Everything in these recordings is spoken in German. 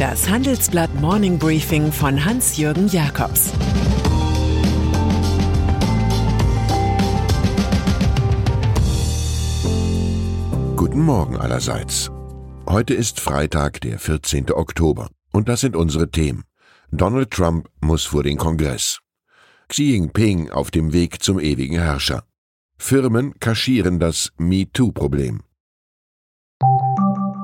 Das Handelsblatt Morning Briefing von Hans-Jürgen Jakobs Guten Morgen allerseits. Heute ist Freitag, der 14. Oktober. Und das sind unsere Themen. Donald Trump muss vor den Kongress. Xi Jinping auf dem Weg zum ewigen Herrscher. Firmen kaschieren das MeToo-Problem.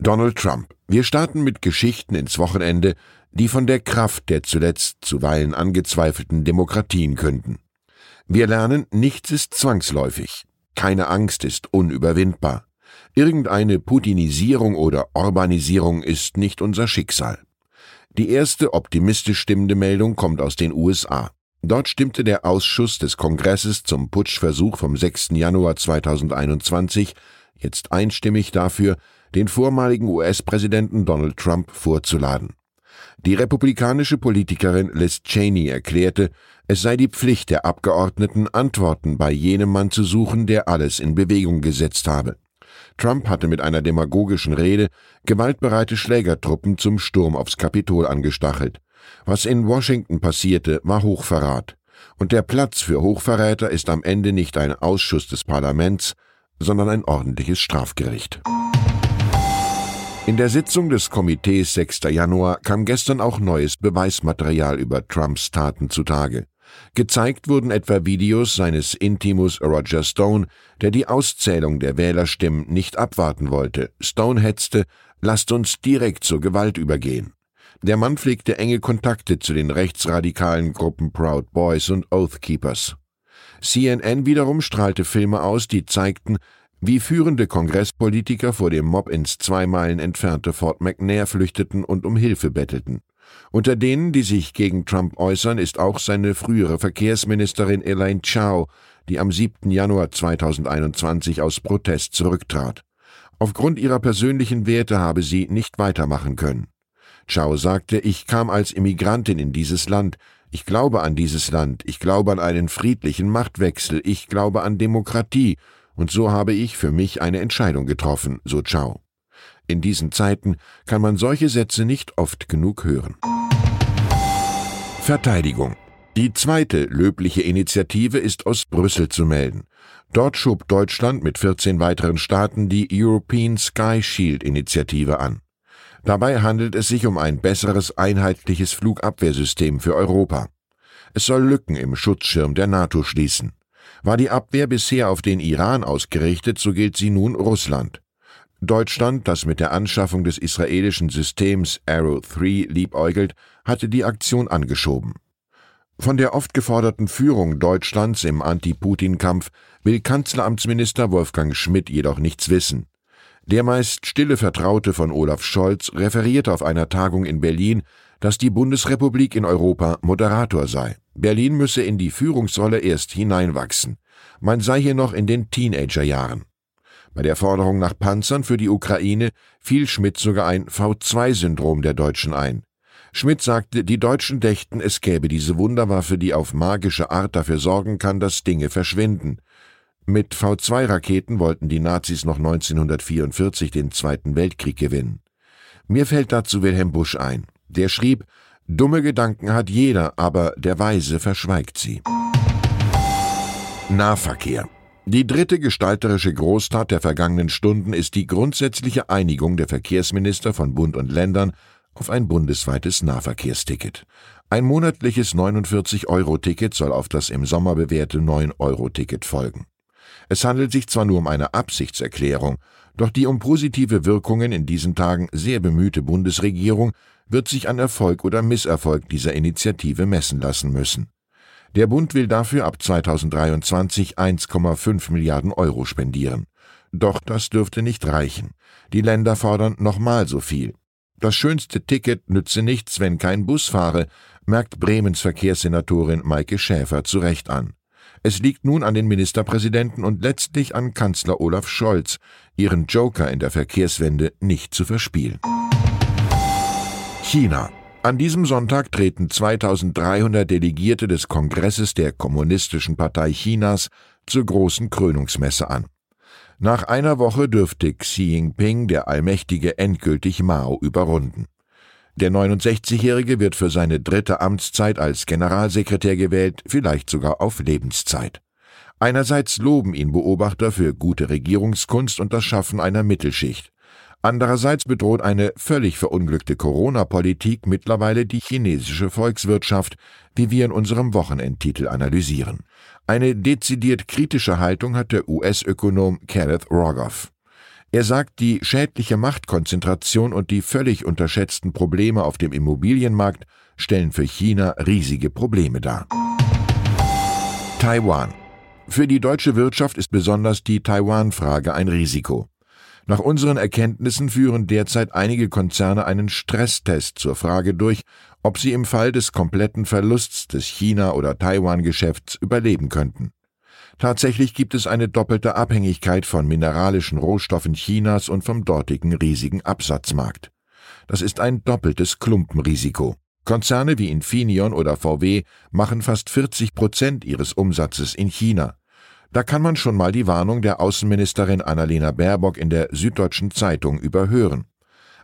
Donald Trump. Wir starten mit Geschichten ins Wochenende, die von der Kraft der zuletzt zuweilen angezweifelten Demokratien künden. Wir lernen, nichts ist zwangsläufig. Keine Angst ist unüberwindbar. Irgendeine Putinisierung oder Urbanisierung ist nicht unser Schicksal. Die erste optimistisch stimmende Meldung kommt aus den USA. Dort stimmte der Ausschuss des Kongresses zum Putschversuch vom 6. Januar 2021 jetzt einstimmig dafür, den vormaligen US-Präsidenten Donald Trump vorzuladen. Die republikanische Politikerin Liz Cheney erklärte, es sei die Pflicht der Abgeordneten, Antworten bei jenem Mann zu suchen, der alles in Bewegung gesetzt habe. Trump hatte mit einer demagogischen Rede gewaltbereite Schlägertruppen zum Sturm aufs Kapitol angestachelt. Was in Washington passierte, war Hochverrat. Und der Platz für Hochverräter ist am Ende nicht ein Ausschuss des Parlaments, sondern ein ordentliches Strafgericht. In der Sitzung des Komitees 6. Januar kam gestern auch neues Beweismaterial über Trumps Taten zutage. Gezeigt wurden etwa Videos seines Intimus Roger Stone, der die Auszählung der Wählerstimmen nicht abwarten wollte. Stone hetzte, lasst uns direkt zur Gewalt übergehen. Der Mann pflegte enge Kontakte zu den rechtsradikalen Gruppen Proud Boys und Oath Keepers. CNN wiederum strahlte Filme aus, die zeigten, wie führende Kongresspolitiker vor dem Mob ins zwei Meilen entfernte Fort McNair flüchteten und um Hilfe bettelten. Unter denen, die sich gegen Trump äußern, ist auch seine frühere Verkehrsministerin Elaine Chao, die am 7. Januar 2021 aus Protest zurücktrat. Aufgrund ihrer persönlichen Werte habe sie nicht weitermachen können. Chao sagte, ich kam als Immigrantin in dieses Land, ich glaube an dieses Land, ich glaube an einen friedlichen Machtwechsel, ich glaube an Demokratie, und so habe ich für mich eine Entscheidung getroffen, so Chao. In diesen Zeiten kann man solche Sätze nicht oft genug hören. Verteidigung. Die zweite löbliche Initiative ist aus Brüssel zu melden. Dort schob Deutschland mit 14 weiteren Staaten die European Sky Shield Initiative an. Dabei handelt es sich um ein besseres einheitliches Flugabwehrsystem für Europa. Es soll Lücken im Schutzschirm der NATO schließen. War die Abwehr bisher auf den Iran ausgerichtet, so gilt sie nun Russland. Deutschland, das mit der Anschaffung des israelischen Systems Arrow 3 liebäugelt, hatte die Aktion angeschoben. Von der oft geforderten Führung Deutschlands im Anti-Putin-Kampf will Kanzleramtsminister Wolfgang Schmidt jedoch nichts wissen. Der meist stille Vertraute von Olaf Scholz referierte auf einer Tagung in Berlin, dass die Bundesrepublik in Europa Moderator sei. Berlin müsse in die Führungsrolle erst hineinwachsen. Man sei hier noch in den Teenagerjahren. Bei der Forderung nach Panzern für die Ukraine fiel Schmidt sogar ein V2-Syndrom der Deutschen ein. Schmidt sagte, die Deutschen dächten, es gäbe diese Wunderwaffe, die auf magische Art dafür sorgen kann, dass Dinge verschwinden. Mit V2-Raketen wollten die Nazis noch 1944 den Zweiten Weltkrieg gewinnen. Mir fällt dazu Wilhelm Busch ein. Der schrieb, Dumme Gedanken hat jeder, aber der Weise verschweigt sie. Nahverkehr. Die dritte gestalterische Großtat der vergangenen Stunden ist die grundsätzliche Einigung der Verkehrsminister von Bund und Ländern auf ein bundesweites Nahverkehrsticket. Ein monatliches 49-Euro-Ticket soll auf das im Sommer bewährte 9-Euro-Ticket folgen. Es handelt sich zwar nur um eine Absichtserklärung, doch die um positive Wirkungen in diesen Tagen sehr bemühte Bundesregierung wird sich an Erfolg oder Misserfolg dieser Initiative messen lassen müssen. Der Bund will dafür ab 2023 1,5 Milliarden Euro spendieren. Doch das dürfte nicht reichen. Die Länder fordern nochmal so viel. Das schönste Ticket nütze nichts, wenn kein Bus fahre, merkt Bremens Verkehrssenatorin Maike Schäfer zu Recht an. Es liegt nun an den Ministerpräsidenten und letztlich an Kanzler Olaf Scholz, ihren Joker in der Verkehrswende nicht zu verspielen. China. An diesem Sonntag treten 2300 Delegierte des Kongresses der Kommunistischen Partei Chinas zur großen Krönungsmesse an. Nach einer Woche dürfte Xi Jinping, der Allmächtige, endgültig Mao überrunden. Der 69-Jährige wird für seine dritte Amtszeit als Generalsekretär gewählt, vielleicht sogar auf Lebenszeit. Einerseits loben ihn Beobachter für gute Regierungskunst und das Schaffen einer Mittelschicht. Andererseits bedroht eine völlig verunglückte Corona-Politik mittlerweile die chinesische Volkswirtschaft, wie wir in unserem Wochenendtitel analysieren. Eine dezidiert kritische Haltung hat der US-Ökonom Kenneth Rogoff. Er sagt, die schädliche Machtkonzentration und die völlig unterschätzten Probleme auf dem Immobilienmarkt stellen für China riesige Probleme dar. Taiwan. Für die deutsche Wirtschaft ist besonders die Taiwan-Frage ein Risiko. Nach unseren Erkenntnissen führen derzeit einige Konzerne einen Stresstest zur Frage durch, ob sie im Fall des kompletten Verlusts des China- oder Taiwan-Geschäfts überleben könnten. Tatsächlich gibt es eine doppelte Abhängigkeit von mineralischen Rohstoffen Chinas und vom dortigen riesigen Absatzmarkt. Das ist ein doppeltes Klumpenrisiko. Konzerne wie Infineon oder VW machen fast 40 Prozent ihres Umsatzes in China. Da kann man schon mal die Warnung der Außenministerin Annalena Baerbock in der Süddeutschen Zeitung überhören.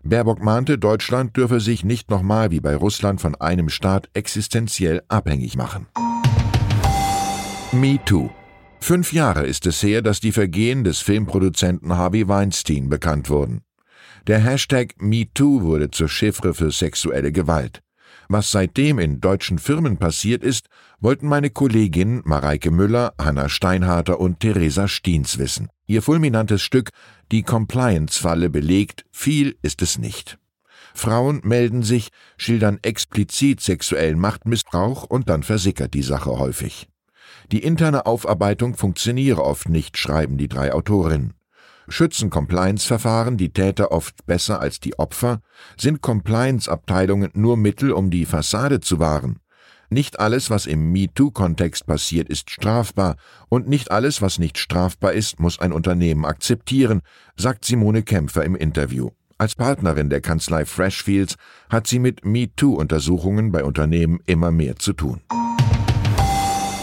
Baerbock mahnte, Deutschland dürfe sich nicht nochmal wie bei Russland von einem Staat existenziell abhängig machen. Me Too Fünf Jahre ist es her, dass die Vergehen des Filmproduzenten Harvey Weinstein bekannt wurden. Der Hashtag MeToo wurde zur Chiffre für sexuelle Gewalt. Was seitdem in deutschen Firmen passiert ist, wollten meine Kolleginnen Mareike Müller, Hanna Steinharter und Theresa Stiens wissen. Ihr fulminantes Stück Die Compliance-Falle belegt, viel ist es nicht. Frauen melden sich, schildern explizit sexuellen Machtmissbrauch und dann versickert die Sache häufig. Die interne Aufarbeitung funktioniere oft nicht, schreiben die drei Autorinnen. Schützen Compliance-Verfahren die Täter oft besser als die Opfer? Sind Compliance-Abteilungen nur Mittel, um die Fassade zu wahren? Nicht alles, was im MeToo-Kontext passiert, ist strafbar, und nicht alles, was nicht strafbar ist, muss ein Unternehmen akzeptieren, sagt Simone Kämpfer im Interview. Als Partnerin der Kanzlei Freshfields hat sie mit MeToo-Untersuchungen bei Unternehmen immer mehr zu tun.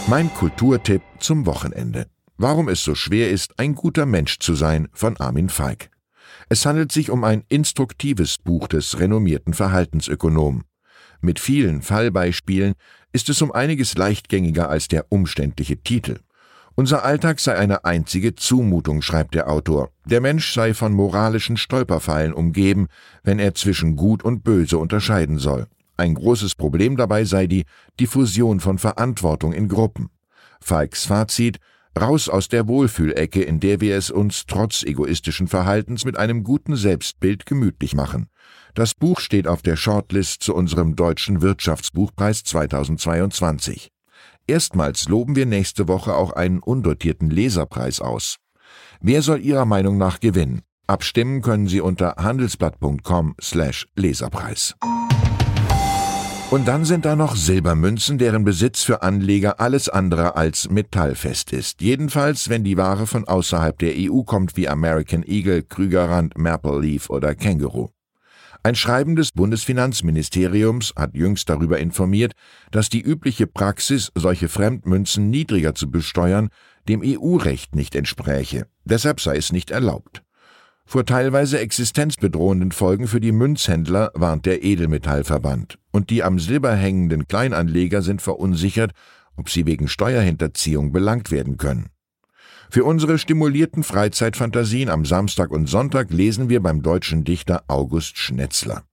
Mein Kulturtipp zum Wochenende. Warum es so schwer ist, ein guter Mensch zu sein von Armin Feig. Es handelt sich um ein instruktives Buch des renommierten Verhaltensökonomen. Mit vielen Fallbeispielen ist es um einiges leichtgängiger als der umständliche Titel. Unser Alltag sei eine einzige Zumutung, schreibt der Autor. Der Mensch sei von moralischen Stolperfallen umgeben, wenn er zwischen Gut und Böse unterscheiden soll. Ein großes Problem dabei sei die Diffusion von Verantwortung in Gruppen. Falks Fazit Raus aus der Wohlfühlecke, in der wir es uns trotz egoistischen Verhaltens mit einem guten Selbstbild gemütlich machen. Das Buch steht auf der Shortlist zu unserem Deutschen Wirtschaftsbuchpreis 2022. Erstmals loben wir nächste Woche auch einen undotierten Leserpreis aus. Wer soll Ihrer Meinung nach gewinnen? Abstimmen können Sie unter handelsblatt.com slash Leserpreis. Und dann sind da noch Silbermünzen, deren Besitz für Anleger alles andere als metallfest ist. Jedenfalls, wenn die Ware von außerhalb der EU kommt, wie American Eagle, Krügerrand, Maple Leaf oder Känguru. Ein Schreiben des Bundesfinanzministeriums hat jüngst darüber informiert, dass die übliche Praxis, solche Fremdmünzen niedriger zu besteuern, dem EU-Recht nicht entspräche. Deshalb sei es nicht erlaubt. Vor teilweise existenzbedrohenden Folgen für die Münzhändler warnt der Edelmetallverband, und die am Silber hängenden Kleinanleger sind verunsichert, ob sie wegen Steuerhinterziehung belangt werden können. Für unsere stimulierten Freizeitfantasien am Samstag und Sonntag lesen wir beim deutschen Dichter August Schnetzler.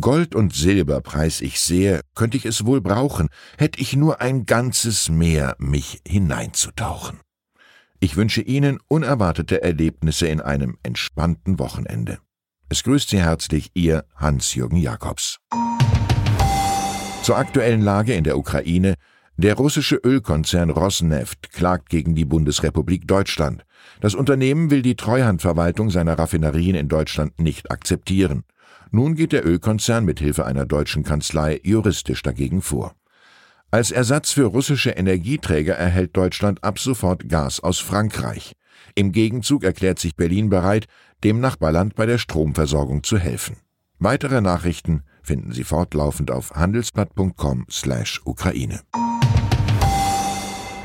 Gold und Silber preis ich sehr, könnte ich es wohl brauchen, hätt ich nur ein ganzes Meer, mich hineinzutauchen. Ich wünsche Ihnen unerwartete Erlebnisse in einem entspannten Wochenende. Es grüßt Sie herzlich Ihr Hans-Jürgen Jakobs. Zur aktuellen Lage in der Ukraine. Der russische Ölkonzern Rosneft klagt gegen die Bundesrepublik Deutschland. Das Unternehmen will die Treuhandverwaltung seiner Raffinerien in Deutschland nicht akzeptieren. Nun geht der Ölkonzern mit Hilfe einer deutschen Kanzlei juristisch dagegen vor. Als Ersatz für russische Energieträger erhält Deutschland ab sofort Gas aus Frankreich. Im Gegenzug erklärt sich Berlin bereit, dem Nachbarland bei der Stromversorgung zu helfen. Weitere Nachrichten finden Sie fortlaufend auf handelsblatt.com/ukraine.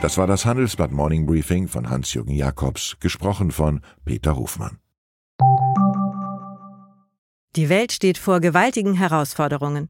Das war das Handelsblatt Morning Briefing von Hans-Jürgen Jakobs, gesprochen von Peter Hofmann. Die Welt steht vor gewaltigen Herausforderungen.